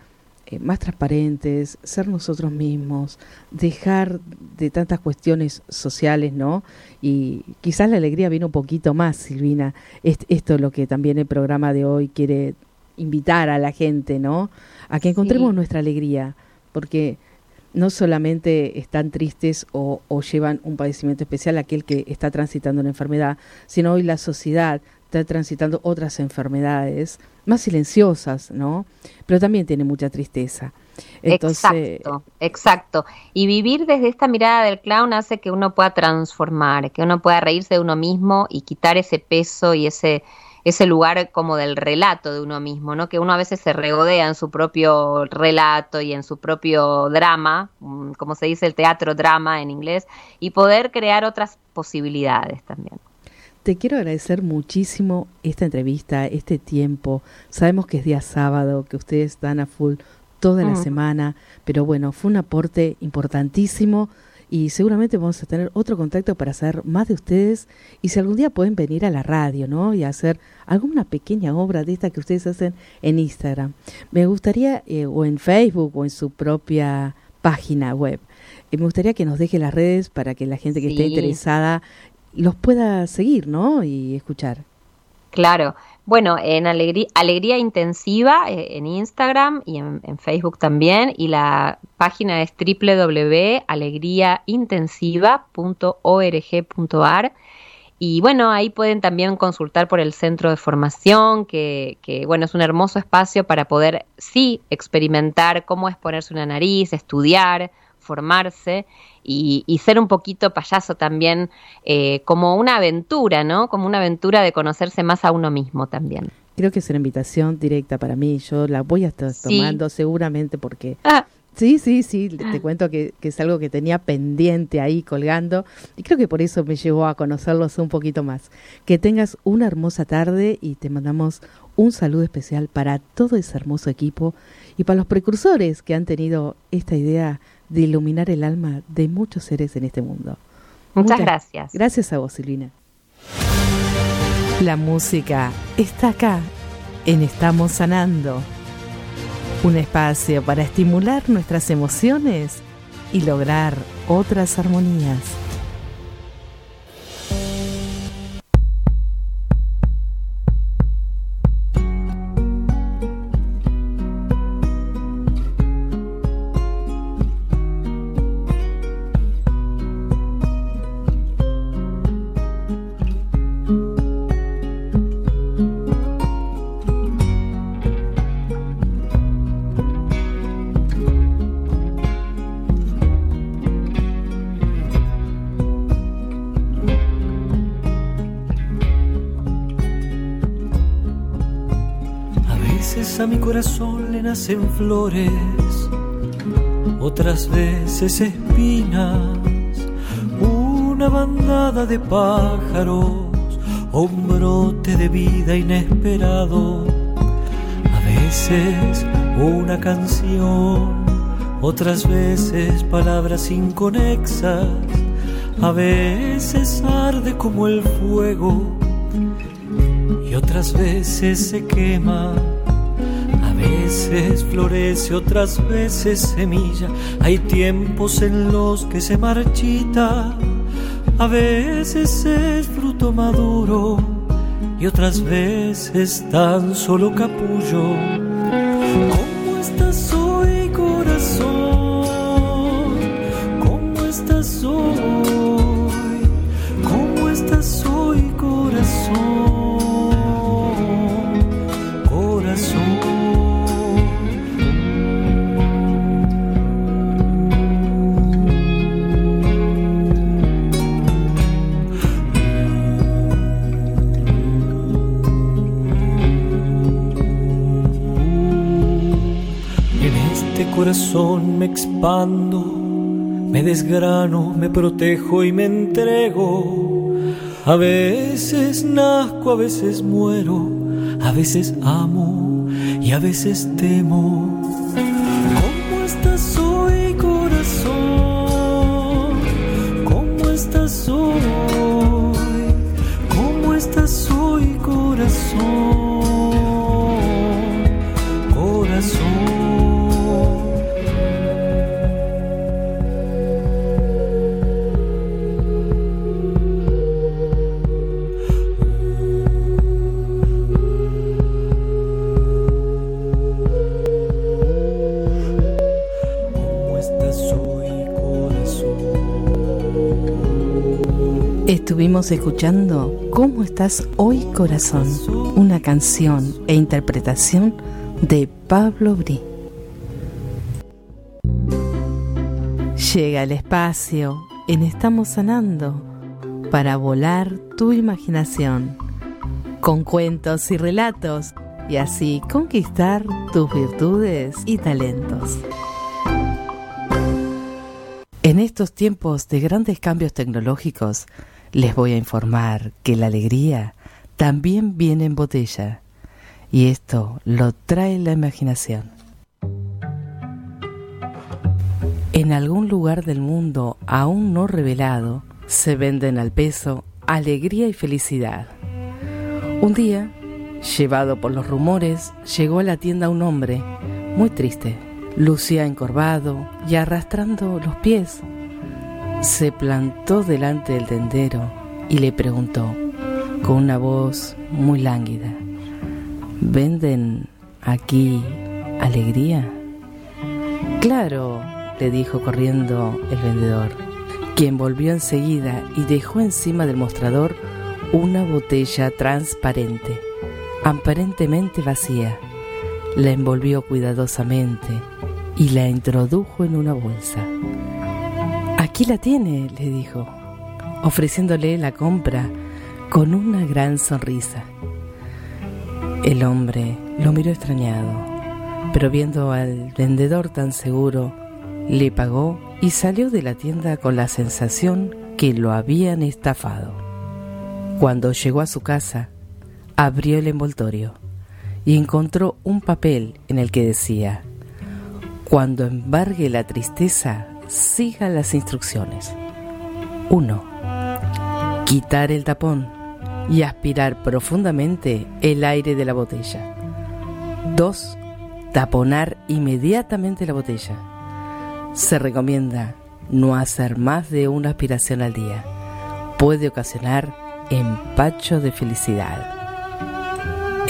eh, más transparentes, ser nosotros mismos, dejar de tantas cuestiones sociales, ¿no? Y quizás la alegría viene un poquito más, Silvina. esto es lo que también el programa de hoy quiere invitar a la gente, ¿no? A que encontremos nuestra alegría, porque no solamente están tristes o, o, llevan un padecimiento especial aquel que está transitando una enfermedad, sino hoy la sociedad está transitando otras enfermedades más silenciosas, ¿no? Pero también tiene mucha tristeza. exacto, exacto. Y vivir desde esta mirada del clown hace que uno pueda transformar, que uno pueda reírse de uno mismo y quitar ese peso y ese ese lugar como del relato de uno mismo, ¿no? Que uno a veces se regodea en su propio relato y en su propio drama, mm, como se dice el teatro drama en inglés, y poder crear otras posibilidades también. Te quiero agradecer muchísimo esta entrevista, este tiempo. Sabemos que es día sábado, que ustedes dan a full toda la mm. semana, pero bueno, fue un aporte importantísimo y seguramente vamos a tener otro contacto para saber más de ustedes y si algún día pueden venir a la radio, ¿no? Y hacer alguna pequeña obra de esta que ustedes hacen en Instagram. Me gustaría, eh, o en Facebook, o en su propia página web. Eh, me gustaría que nos deje las redes para que la gente que esté interesada los pueda seguir, ¿no? Y escuchar. Claro. Bueno, en Alegría, Intensiva eh, en Instagram y en, Facebook también. Y la página es www.alegriaintensiva.org.ar. Y bueno, ahí pueden también consultar por el centro de formación, que, que, bueno, es un hermoso espacio para poder sí experimentar cómo es ponerse una nariz, estudiar, formarse y, ser un poquito payaso también eh, como una aventura, ¿no? Como una aventura de conocerse más a uno mismo también. Creo que es una invitación directa para mí. Yo la voy a estar tomando seguramente porque... Ah. Sí, sí, sí, te cuento que, que, es algo que tenía pendiente ahí colgando y creo que por eso me llevó a conocerlos un poquito más. Que tengas una hermosa tarde y te mandamos un saludo especial para todo ese hermoso equipo y para los precursores que han tenido esta idea de iluminar el alma de muchos seres en este mundo. Muchas, gracias. Gracias a vos, Silvina. La música está acá, en Estamos Sanando. Un espacio para estimular nuestras emociones y lograr otras armonías. Nacen flores, otras veces espinas, una bandada de pájaros un brote de vida inesperado. A veces una canción, otras veces palabras inconexas, a veces arde como el fuego y otras veces se quema veces florece, otras veces semilla. Hay tiempos en los que se marchita, a veces es fruto maduro y otras veces tan solo capullo. Me expando, me desgrano, me protejo y me entrego. A veces nazco, a veces muero, a veces amo y a veces temo. Escuchando ¿Cómo estás hoy corazón? Una canción e interpretación de Pablo Brí. Llega el espacio en Estamos Sanando para volar tu imaginación con cuentos y relatos y así conquistar tus virtudes y talentos. En estos tiempos de grandes cambios tecnológicos, les voy a informar que la alegría también viene en botella y esto lo trae la imaginación. En algún lugar del mundo aún no revelado se venden al peso alegría y felicidad. Un día, llevado por los rumores, llegó a la tienda un hombre muy triste. Lucía encorvado y arrastrando los pies se plantó delante del tendero y le preguntó con una voz muy lánguida, ¿venden aquí alegría? Claro, le dijo corriendo el vendedor, quien volvió enseguida y dejó encima del mostrador una botella transparente, aparentemente vacía. La envolvió cuidadosamente y la introdujo en una bolsa. Aquí la tiene, le dijo, ofreciéndole la compra con una gran sonrisa. El hombre lo miró extrañado, pero viendo al vendedor tan seguro, le pagó y salió de la tienda con la sensación que lo habían estafado. Cuando llegó a su casa, abrió el envoltorio y encontró un papel en el que decía, Cuando embargue la tristeza, siga las instrucciones. 1. Quitar el tapón y aspirar profundamente el aire de la botella. 2. Taponar inmediatamente la botella. Se recomienda no hacer más de una aspiración al día. Puede ocasionar empacho de felicidad.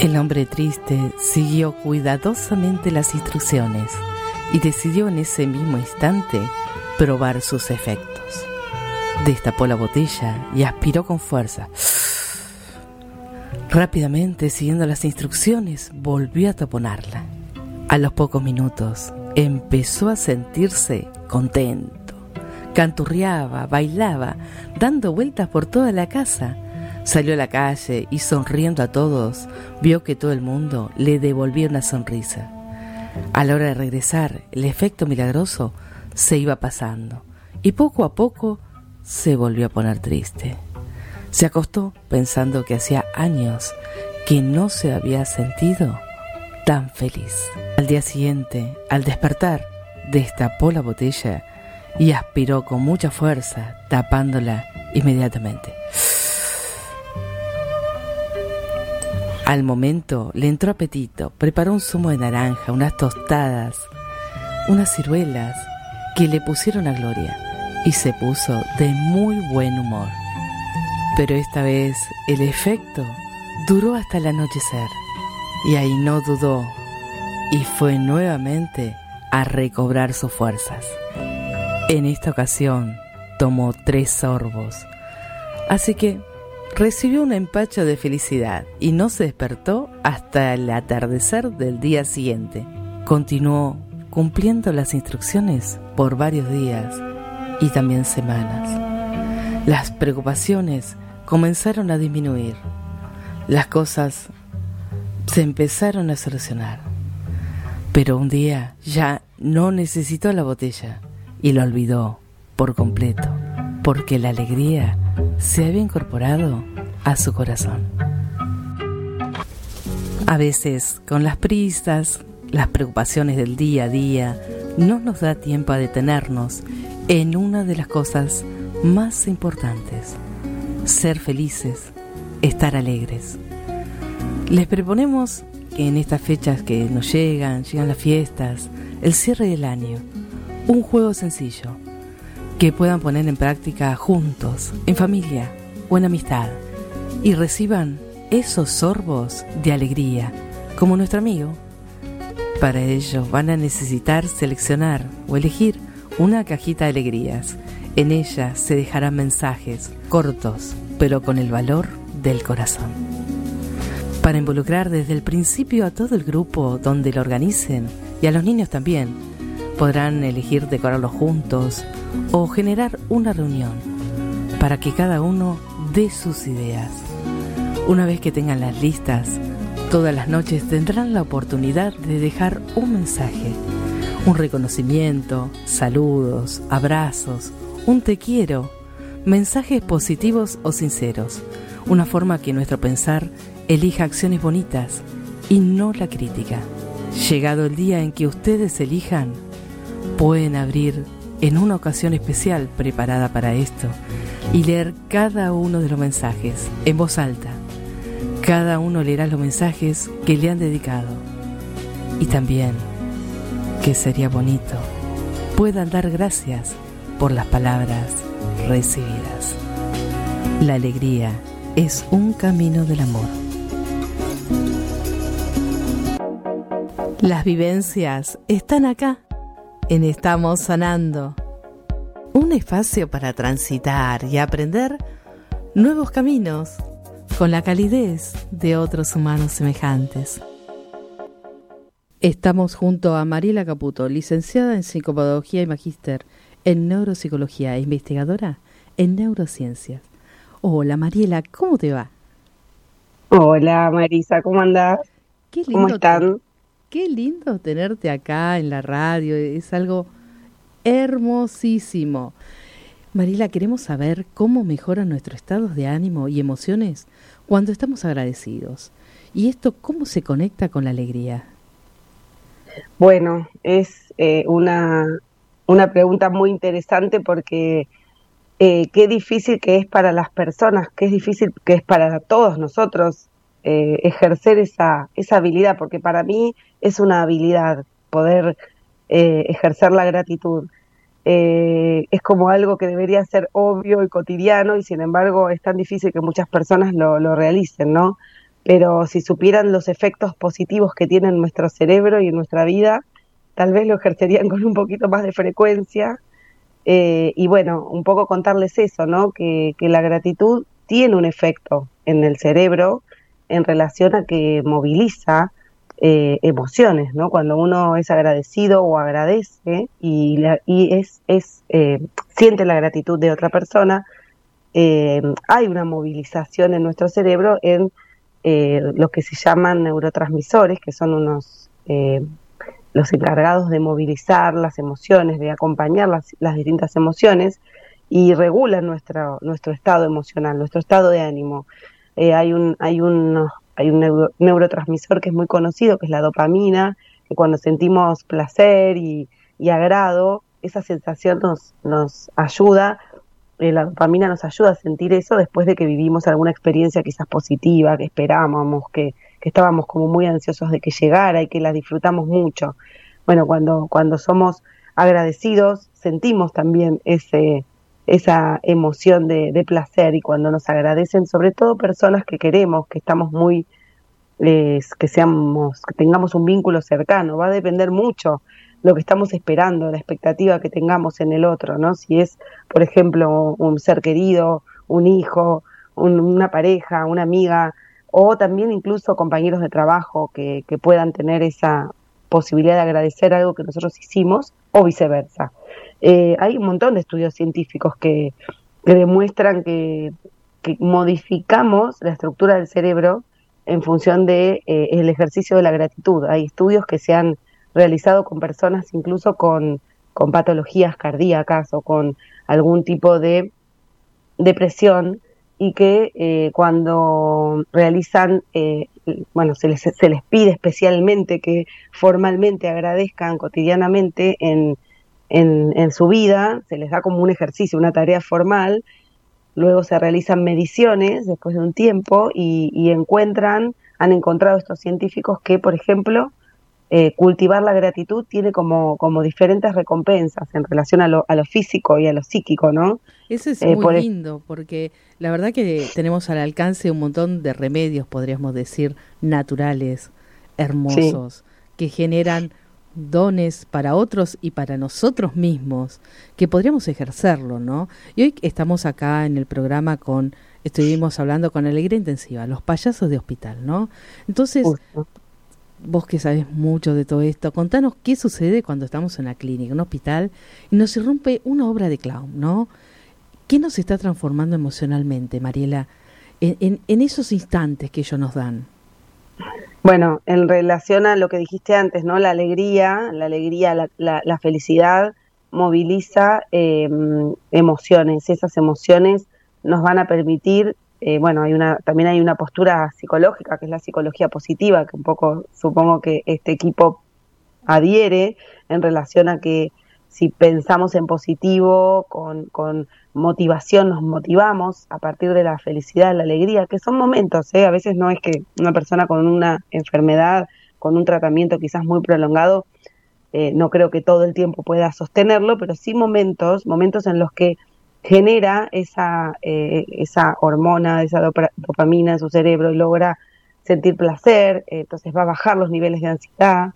El hombre triste siguió cuidadosamente las instrucciones y decidió en ese mismo instante probar sus efectos. Destapó la botella y aspiró con fuerza. Rápidamente, siguiendo las instrucciones, volvió a taponarla. A los pocos minutos, empezó a sentirse contento. Canturreaba, bailaba, dando vueltas por toda la casa. Salió a la calle y sonriendo a todos, vio que todo el mundo le devolvía una sonrisa. A la hora de regresar, el efecto milagroso se iba pasando y poco a poco se volvió a poner triste. Se acostó pensando que hacía años que no se había sentido tan feliz. Al día siguiente, al despertar, destapó la botella y aspiró con mucha fuerza, tapándola inmediatamente. Al momento le entró apetito, preparó un zumo de naranja, unas tostadas, unas ciruelas que le pusieron a Gloria y se puso de muy buen humor. Pero esta vez el efecto duró hasta el anochecer y ahí no dudó y fue nuevamente a recobrar sus fuerzas. En esta ocasión tomó tres sorbos, así que recibió un empacho de felicidad y no se despertó hasta el atardecer del día siguiente. Continuó cumpliendo las instrucciones por varios días y también semanas. Las preocupaciones comenzaron a disminuir. Las cosas se empezaron a solucionar. Pero un día ya no necesitó la botella y la olvidó por completo, porque la alegría se había incorporado a su corazón. A veces, con las prisas, las preocupaciones del día a día, no nos da tiempo a detenernos en una de las cosas más importantes, ser felices, estar alegres. Les proponemos que en estas fechas que nos llegan, llegan las fiestas, el cierre del año, un juego sencillo que puedan poner en práctica juntos, en familia o en amistad, y reciban esos sorbos de alegría, como nuestro amigo para ello van a necesitar seleccionar o elegir una cajita de alegrías En ella se dejarán mensajes cortos, pero con el valor del corazón. Para involucrar desde el principio a todo el grupo donde lo organicen y a los niños también, podrán elegir decorarlo juntos o generar una reunión para que cada uno dé sus ideas. Una vez que tengan las listas, todas las noches tendrán la oportunidad de dejar un mensaje, un reconocimiento, saludos, abrazos un te quiero, mensajes positivos o sinceros, una forma que nuestro pensar elija acciones bonitas y no la crítica. Llegado el día en que ustedes elijan, pueden abrir en una ocasión especial preparada para esto y leer cada uno de los mensajes en voz alta. Cada uno leerá los mensajes que le han dedicado. Y también, que sería bonito, puedan dar gracias por las palabras recibidas. La alegría es un camino del amor. Las vivencias están acá, en Estamos Sanando. Un espacio para transitar y aprender nuevos caminos con la calidez de otros humanos semejantes. Estamos junto a Mariela Caputo, licenciada en Psicopedagogía y Magíster en neuropsicología e investigadora en neurociencias. Hola Mariela, ¿cómo te va? Hola Marisa, ¿cómo andás? Qué lindo ¿Cómo están? Qué lindo tenerte acá en la radio, es algo hermosísimo. Mariela, queremos saber cómo mejoran nuestros estados de ánimo y emociones cuando estamos agradecidos. ¿Y esto cómo se conecta con la alegría? Bueno, es eh, una una pregunta muy interesante porque eh, qué difícil que es para las personas, qué difícil que es para todos nosotros eh, ejercer esa, esa habilidad, porque para mí es una habilidad poder eh, ejercer la gratitud. Es como algo que debería ser obvio y cotidiano y sin embargo es tan difícil que muchas personas lo, lo realicen, ¿no? Pero si supieran los efectos positivos que tiene en nuestro cerebro y en nuestra vida, tal vez lo ejercerían con un poquito más de frecuencia. Eh, y bueno, un poco contarles eso, ¿no? Que, la gratitud tiene un efecto en el cerebro en relación a que moviliza eh, emociones, ¿no? Cuando uno es agradecido o agradece y, y es, es eh, siente la gratitud de otra persona, hay una movilización en nuestro cerebro en lo que se llaman neurotransmisores, que son unos los encargados de movilizar las emociones, de acompañar las, distintas emociones y regulan nuestro, nuestro estado emocional, nuestro estado de ánimo. Eh, hay un, hay un, hay un neurotransmisor que es muy conocido, que es la dopamina, que cuando sentimos placer y, agrado, esa sensación nos, nos ayuda, eh, la dopamina nos ayuda a sentir eso después de que vivimos alguna experiencia quizás positiva, que esperábamos, que, que estábamos como muy ansiosos de que llegara y que la disfrutamos mucho. Bueno, cuando, cuando somos agradecidos, sentimos también ese, esa emoción de, placer y cuando nos agradecen, sobre todo personas que queremos, que estamos muy, que seamos, que tengamos un vínculo cercano, va a depender mucho lo que estamos esperando, la expectativa que tengamos en el otro, ¿no? Si es, por ejemplo, un ser querido, un hijo, una pareja, una amiga, o también incluso compañeros de trabajo que, puedan tener esa posibilidad de agradecer algo que nosotros hicimos o viceversa. Eh, hay un montón de estudios científicos que, demuestran que, modificamos la estructura del cerebro en función de eh, el ejercicio de la gratitud. Hay estudios que se han realizado con personas incluso con, con patologías cardíacas o con algún tipo de depresión y que eh, cuando realizan, eh, bueno, se les, se les pide especialmente que formalmente agradezcan cotidianamente en, en, su vida, se les da como un ejercicio, una tarea formal, luego se realizan mediciones después de un tiempo y, y encuentran, han encontrado estos científicos que, por ejemplo, eh, cultivar la gratitud tiene como, como diferentes recompensas en relación a lo, a lo físico y a lo psíquico, ¿no? Eso es eh, muy lindo, porque la verdad que tenemos al alcance un montón de remedios, podríamos decir, naturales, hermosos, que generan dones para otros y para nosotros mismos que podríamos ejercerlo, ¿no? Y hoy estamos acá en el programa con, estuvimos hablando con Alegría Intensiva, los payasos de hospital, ¿no? Entonces, vos que sabes mucho de todo esto, contanos qué sucede cuando estamos en la clínica, en un hospital, y nos irrumpe una obra de clown, ¿no? ¿Qué nos está transformando emocionalmente, Mariela, en, en esos instantes que ellos nos dan? Bueno, en relación a lo que dijiste antes, ¿no? La alegría, la alegría, la, la, felicidad moviliza em, emociones. Esas emociones nos van a permitir, eh, bueno, hay una, también hay una postura psicológica, que es la psicología positiva, que un poco supongo que este equipo adhiere en relación a que si pensamos en positivo, con, con motivación, nos motivamos a partir de la felicidad, la alegría, que son momentos, ¿eh? a veces no es que una persona con una enfermedad, con un tratamiento quizás muy prolongado, eh, no creo que todo el tiempo pueda sostenerlo, pero sí momentos, momentos en los que genera esa, eh, esa hormona, esa dopamina en su cerebro y logra sentir placer, entonces va a bajar los niveles de ansiedad,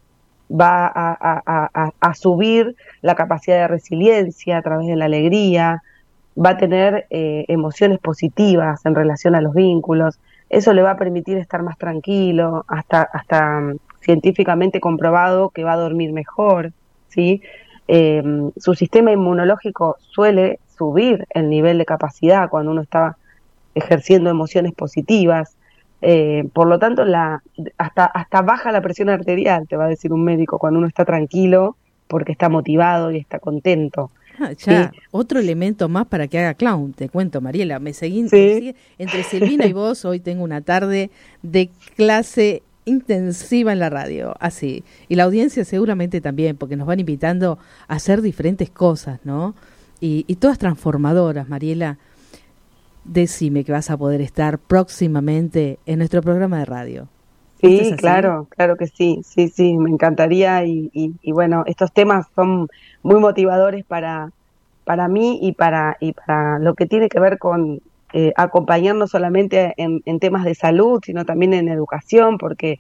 va a, subir la capacidad de resiliencia a través de la alegría, va a tener eh, emociones positivas en relación a los vínculos, eso le va a permitir estar más tranquilo, hasta, hasta mm, científicamente comprobado que va a dormir mejor, ¿sí? Em, su sistema inmunológico suele subir el nivel de capacidad cuando uno está ejerciendo emociones positivas, eh, por lo tanto, la, hasta, hasta baja la presión arterial, te va a decir un médico, cuando uno está tranquilo, porque está motivado y está contento. Ah, ya, otro elemento más para que haga clown, te cuento, Mariela. Me seguí, entre Silvina y vos. Hoy tengo una tarde de clase intensiva en la radio, así. Y la audiencia seguramente también, porque nos van invitando a hacer diferentes cosas, ¿no? Y, y todas transformadoras, Mariela decime que vas a poder estar próximamente en nuestro programa de radio. Sí, claro, claro que sí, sí, sí, me encantaría y, y, bueno, estos temas son muy motivadores para, para mí y para, y para lo que tiene que ver con eh, acompañarnos solamente en, en, temas de salud, sino también en educación, porque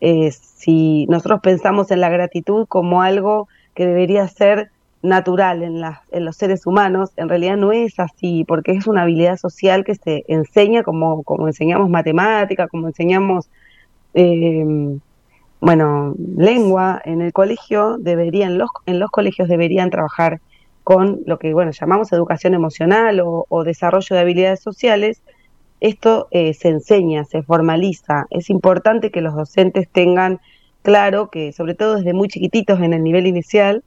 eh, si nosotros pensamos en la gratitud como algo que debería ser natural en, en los seres humanos, en realidad no es así, porque es una habilidad social que se enseña como, como enseñamos matemática, como enseñamos, em, bueno, lengua en el colegio, deberían, los, en los colegios deberían trabajar con lo que, bueno, llamamos educación emocional o, desarrollo de habilidades sociales. Esto eh, se enseña, se formaliza. Es importante que los docentes tengan claro que, sobre todo desde muy chiquititos en el nivel inicial,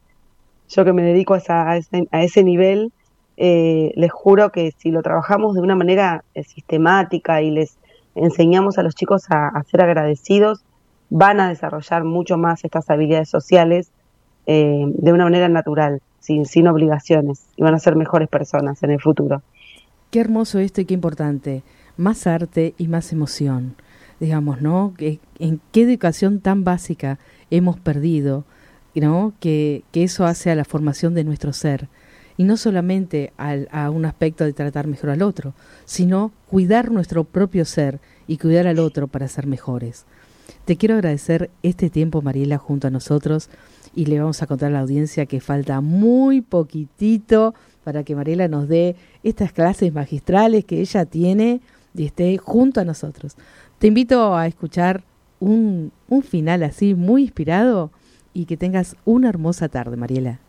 yo que me dedico a, ese, nivel, eh, les juro que si lo trabajamos de una manera eh, sistemática y les enseñamos a los chicos a, ser agradecidos, van a desarrollar mucho más estas habilidades sociales eh, de una manera natural, sin, sin obligaciones, y van a ser mejores personas en el futuro. Qué hermoso esto y qué importante. Más arte y más emoción. Digamos, ¿no? ¿En qué educación tan básica hemos perdido? ¿no? que, que eso hace a la formación de nuestro ser. Y no solamente al, a un aspecto de tratar mejor al otro, sino cuidar nuestro propio ser y cuidar al otro para ser mejores. Te quiero agradecer este tiempo, Mariela, junto a nosotros y le vamos a contar a la audiencia que falta muy poquitito para que Mariela nos dé estas clases magistrales que ella tiene y esté junto a nosotros. Te invito a escuchar un, un final así muy inspirado y que tengas una hermosa tarde, Mariela.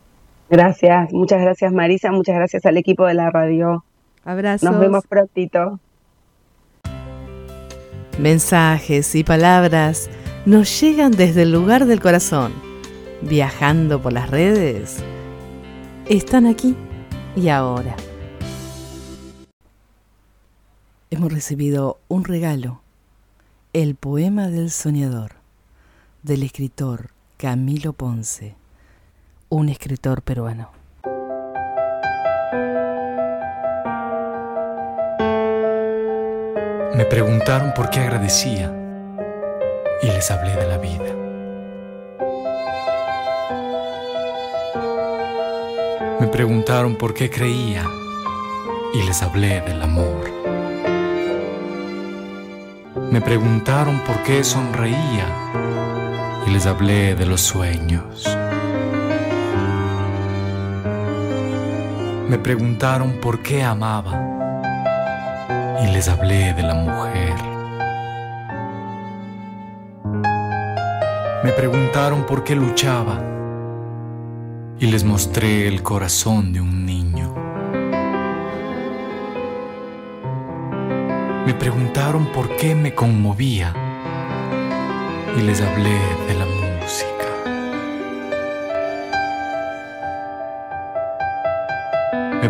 Gracias, muchas gracias Marisa, muchas gracias al equipo de la radio. Abrazos. Nos vemos prontito. Mensajes y palabras nos llegan desde el lugar del corazón, viajando por las redes. Están aquí y ahora. Hemos recibido un regalo, el poema del soñador, del escritor Camilo Ponce, un escritor peruano. Me preguntaron por qué agradecía y les hablé de la vida. Me preguntaron por qué creía y les hablé del amor. Me preguntaron por qué sonreía y les hablé de los sueños. Me preguntaron por qué amaba y les hablé de la mujer. Me preguntaron por qué luchaba y les mostré el corazón de un niño. Me preguntaron por qué me conmovía y les hablé de la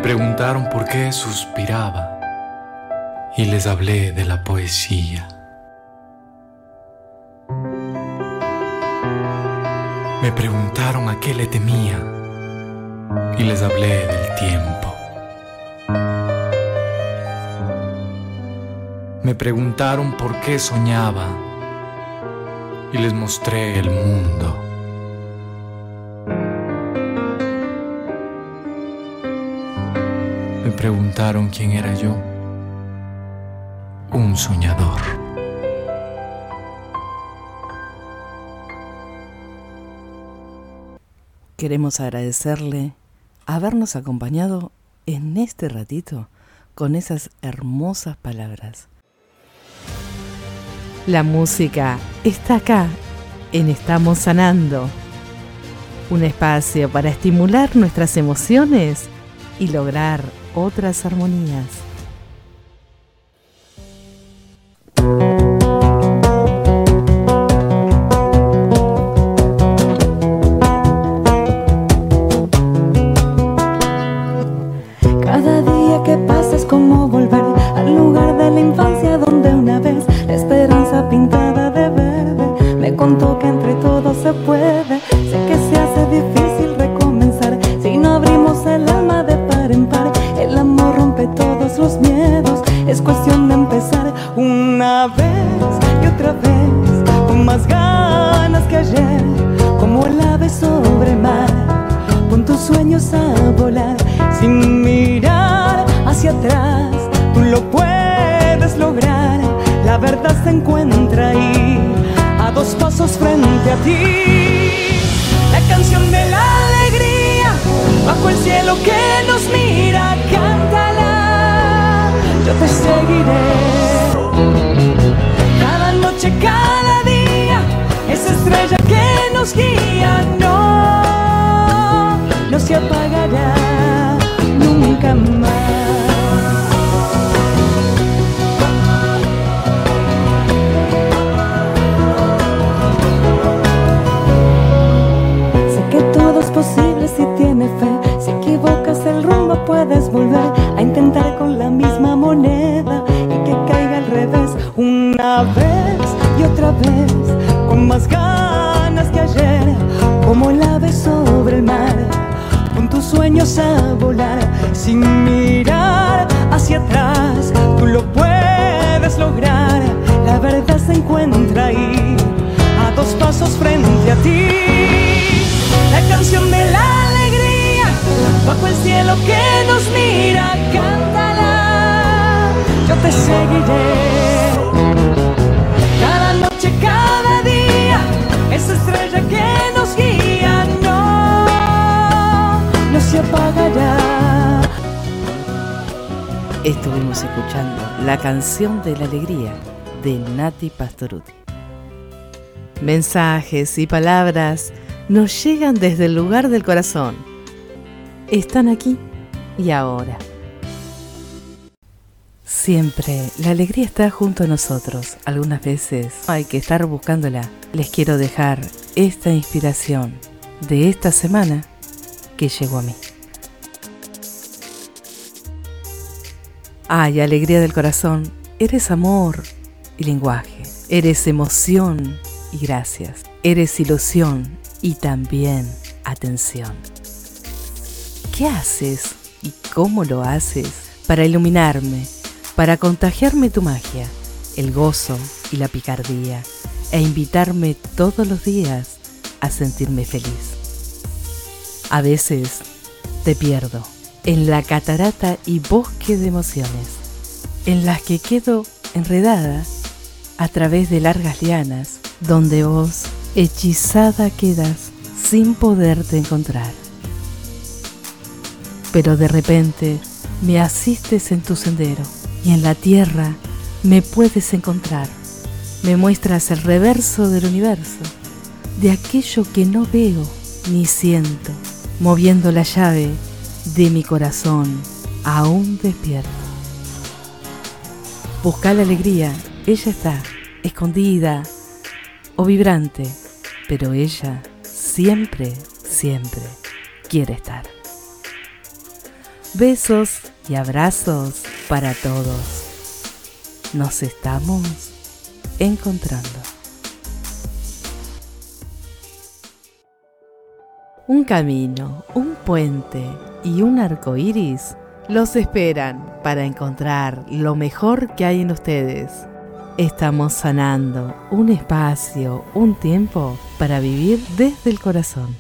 preguntaron por qué suspiraba y les hablé de la poesía. Me preguntaron a qué le temía y les hablé del tiempo. Me preguntaron por qué soñaba y les mostré el mundo. Me preguntaron quién era yo, un soñador. Queremos agradecerle habernos acompañado en este ratito con esas hermosas palabras. La música está acá, en Estamos Sanando. Un espacio para estimular nuestras emociones y lograr otras armonías. a volar sin mirar hacia atrás. Tú lo puedes lograr, la verdad se encuentra ahí, a dos pasos frente a ti. La canción de la alegría, bajo el cielo que nos mira, cántala, yo te seguiré. Cada noche, cada día, esa estrella que nos guía, no amar. a volar sin mirar hacia atrás. Tú lo puedes lograr, la verdad se encuentra ahí, a dos pasos frente a ti. La canción de la alegría, bajo el cielo que nos mira, cántala, yo te seguiré. Cada noche, cada día, es estrella. Canción de la alegría de Nati Pastoruti. Mensajes y palabras nos llegan desde el lugar del corazón. Están aquí y ahora. Siempre la alegría está junto a nosotros. Algunas veces hay que estar buscándola. Les quiero dejar esta inspiración de esta semana llegó a mí. Ay, alegría del corazón, eres amor y lenguaje, eres emoción y gracias, eres ilusión y también atención. ¿Qué haces y cómo lo haces para iluminarme, para contagiarme tu magia, el gozo y la picardía, e invitarme todos los días a sentirme feliz? A veces te pierdo en la catarata y bosque de emociones, en las que quedo enredada a través de largas lianas, donde vos, hechizada, quedas sin poderte encontrar. pero de repente me asistes en tu sendero y en la tierra me puedes encontrar. Me muestras el reverso del universo, de aquello que no veo ni siento, moviendo la llave de mi corazón aún despierto. Busca la alegría, ella está escondida o vibrante, pero ella siempre, siempre quiere estar. Besos y abrazos para todos. Nos estamos encontrando. Un camino, un puente y un arco iris los esperan para encontrar lo mejor que hay en ustedes. Estamos sanando un espacio, un tiempo para vivir desde el corazón.